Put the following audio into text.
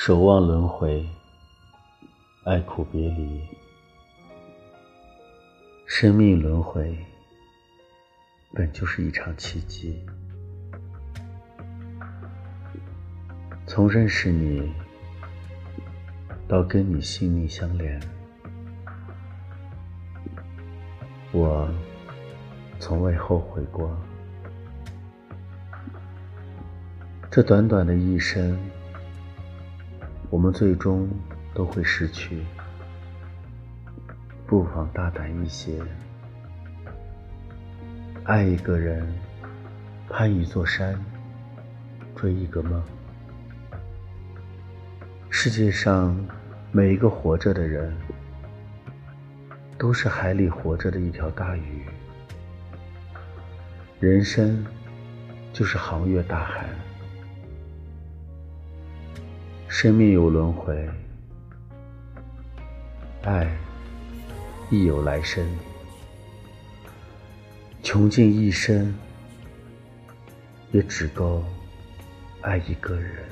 守望轮回，爱苦别离，生命轮回本就是一场奇迹。从认识你到跟你性命相连，我从未后悔过。这短短的一生。我们最终都会失去，不妨大胆一些，爱一个人，攀一座山，追一个梦。世界上每一个活着的人，都是海里活着的一条大鱼。人生就是航越大海。生命有轮回，爱亦有来生。穷尽一生，也只够爱一个人。